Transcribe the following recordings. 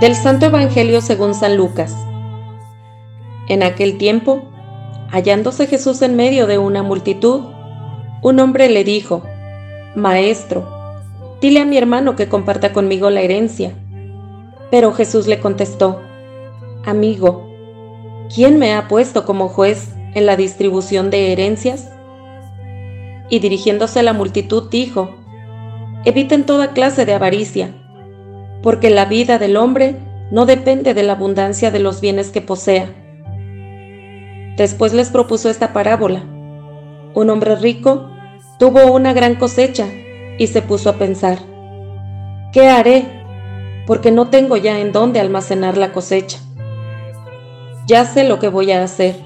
Del Santo Evangelio según San Lucas. En aquel tiempo, hallándose Jesús en medio de una multitud, un hombre le dijo, Maestro, dile a mi hermano que comparta conmigo la herencia. Pero Jesús le contestó, Amigo, ¿quién me ha puesto como juez en la distribución de herencias? Y dirigiéndose a la multitud dijo, Eviten toda clase de avaricia porque la vida del hombre no depende de la abundancia de los bienes que posea. Después les propuso esta parábola. Un hombre rico tuvo una gran cosecha y se puso a pensar, ¿qué haré? Porque no tengo ya en dónde almacenar la cosecha. Ya sé lo que voy a hacer.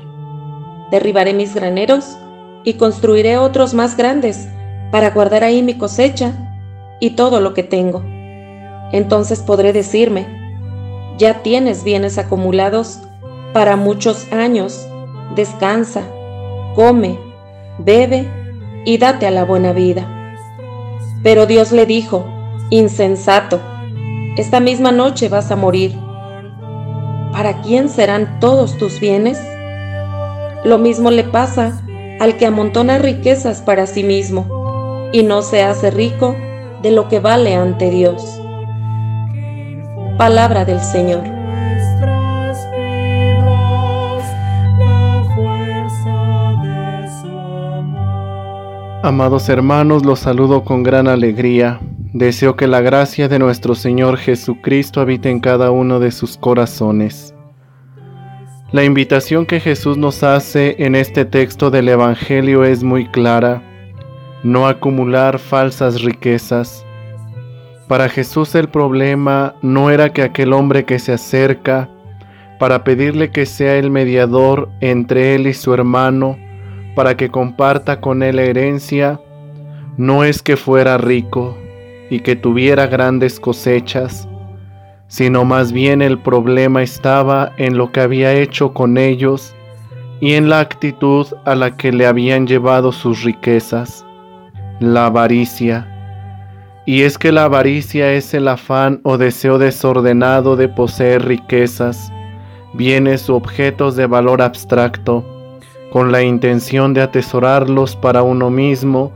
Derribaré mis graneros y construiré otros más grandes para guardar ahí mi cosecha y todo lo que tengo. Entonces podré decirme, ya tienes bienes acumulados para muchos años, descansa, come, bebe y date a la buena vida. Pero Dios le dijo, insensato, esta misma noche vas a morir. ¿Para quién serán todos tus bienes? Lo mismo le pasa al que amontona riquezas para sí mismo y no se hace rico de lo que vale ante Dios. Palabra del Señor. Amados hermanos, los saludo con gran alegría. Deseo que la gracia de nuestro Señor Jesucristo habite en cada uno de sus corazones. La invitación que Jesús nos hace en este texto del Evangelio es muy clara. No acumular falsas riquezas para Jesús el problema no era que aquel hombre que se acerca para pedirle que sea el mediador entre él y su hermano, para que comparta con él la herencia, no es que fuera rico y que tuviera grandes cosechas, sino más bien el problema estaba en lo que había hecho con ellos y en la actitud a la que le habían llevado sus riquezas, la avaricia y es que la avaricia es el afán o deseo desordenado de poseer riquezas, bienes u objetos de valor abstracto, con la intención de atesorarlos para uno mismo,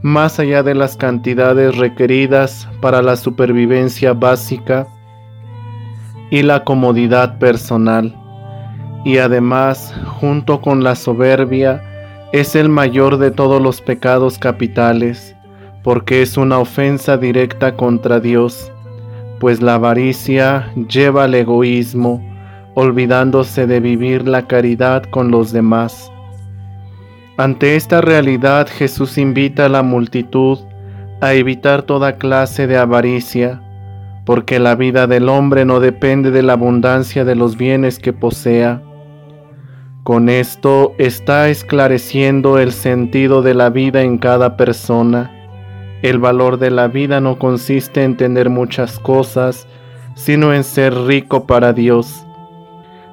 más allá de las cantidades requeridas para la supervivencia básica y la comodidad personal. Y además, junto con la soberbia, es el mayor de todos los pecados capitales porque es una ofensa directa contra Dios, pues la avaricia lleva al egoísmo, olvidándose de vivir la caridad con los demás. Ante esta realidad Jesús invita a la multitud a evitar toda clase de avaricia, porque la vida del hombre no depende de la abundancia de los bienes que posea. Con esto está esclareciendo el sentido de la vida en cada persona el valor de la vida no consiste en tener muchas cosas, sino en ser rico para Dios.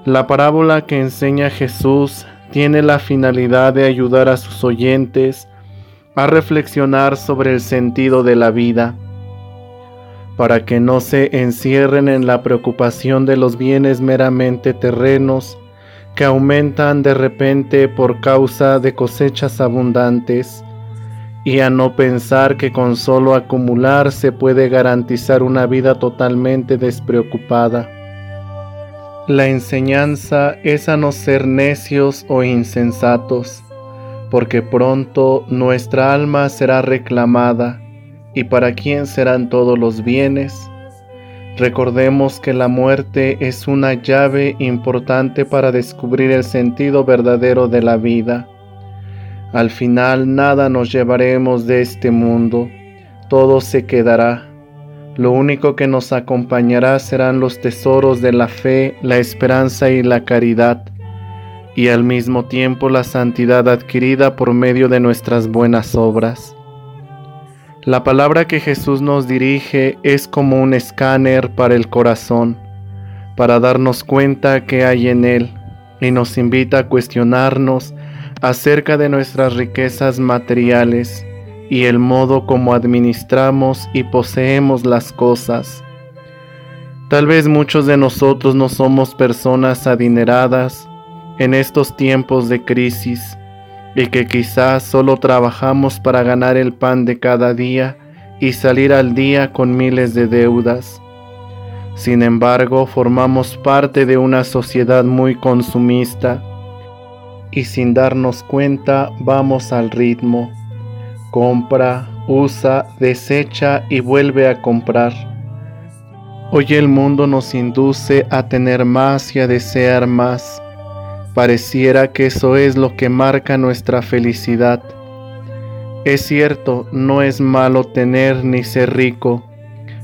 La parábola que enseña Jesús tiene la finalidad de ayudar a sus oyentes a reflexionar sobre el sentido de la vida, para que no se encierren en la preocupación de los bienes meramente terrenos que aumentan de repente por causa de cosechas abundantes y a no pensar que con solo acumular se puede garantizar una vida totalmente despreocupada. La enseñanza es a no ser necios o insensatos, porque pronto nuestra alma será reclamada, y para quién serán todos los bienes. Recordemos que la muerte es una llave importante para descubrir el sentido verdadero de la vida al final nada nos llevaremos de este mundo, todo se quedará. Lo único que nos acompañará serán los tesoros de la fe, la esperanza y la caridad, y al mismo tiempo la santidad adquirida por medio de nuestras buenas obras. La palabra que Jesús nos dirige es como un escáner para el corazón, para darnos cuenta que hay en él, y nos invita a cuestionarnos acerca de nuestras riquezas materiales y el modo como administramos y poseemos las cosas. Tal vez muchos de nosotros no somos personas adineradas en estos tiempos de crisis y que quizás solo trabajamos para ganar el pan de cada día y salir al día con miles de deudas. Sin embargo, formamos parte de una sociedad muy consumista y sin darnos cuenta vamos al ritmo. Compra, usa, desecha y vuelve a comprar. Hoy el mundo nos induce a tener más y a desear más. Pareciera que eso es lo que marca nuestra felicidad. Es cierto, no es malo tener ni ser rico,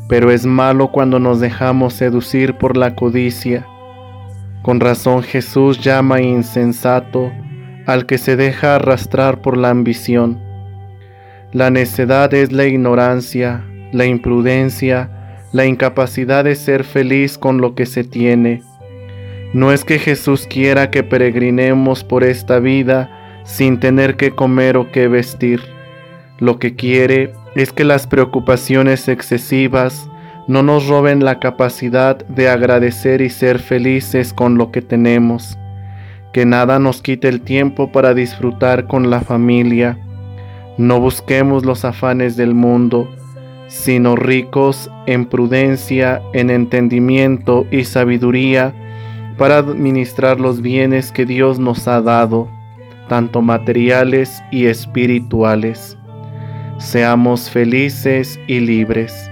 pero es malo cuando nos dejamos seducir por la codicia. Con razón Jesús llama insensato al que se deja arrastrar por la ambición. La necedad es la ignorancia, la imprudencia, la incapacidad de ser feliz con lo que se tiene. No es que Jesús quiera que peregrinemos por esta vida sin tener que comer o que vestir. Lo que quiere es que las preocupaciones excesivas no nos roben la capacidad de agradecer y ser felices con lo que tenemos. Que nada nos quite el tiempo para disfrutar con la familia. No busquemos los afanes del mundo, sino ricos en prudencia, en entendimiento y sabiduría para administrar los bienes que Dios nos ha dado, tanto materiales y espirituales. Seamos felices y libres.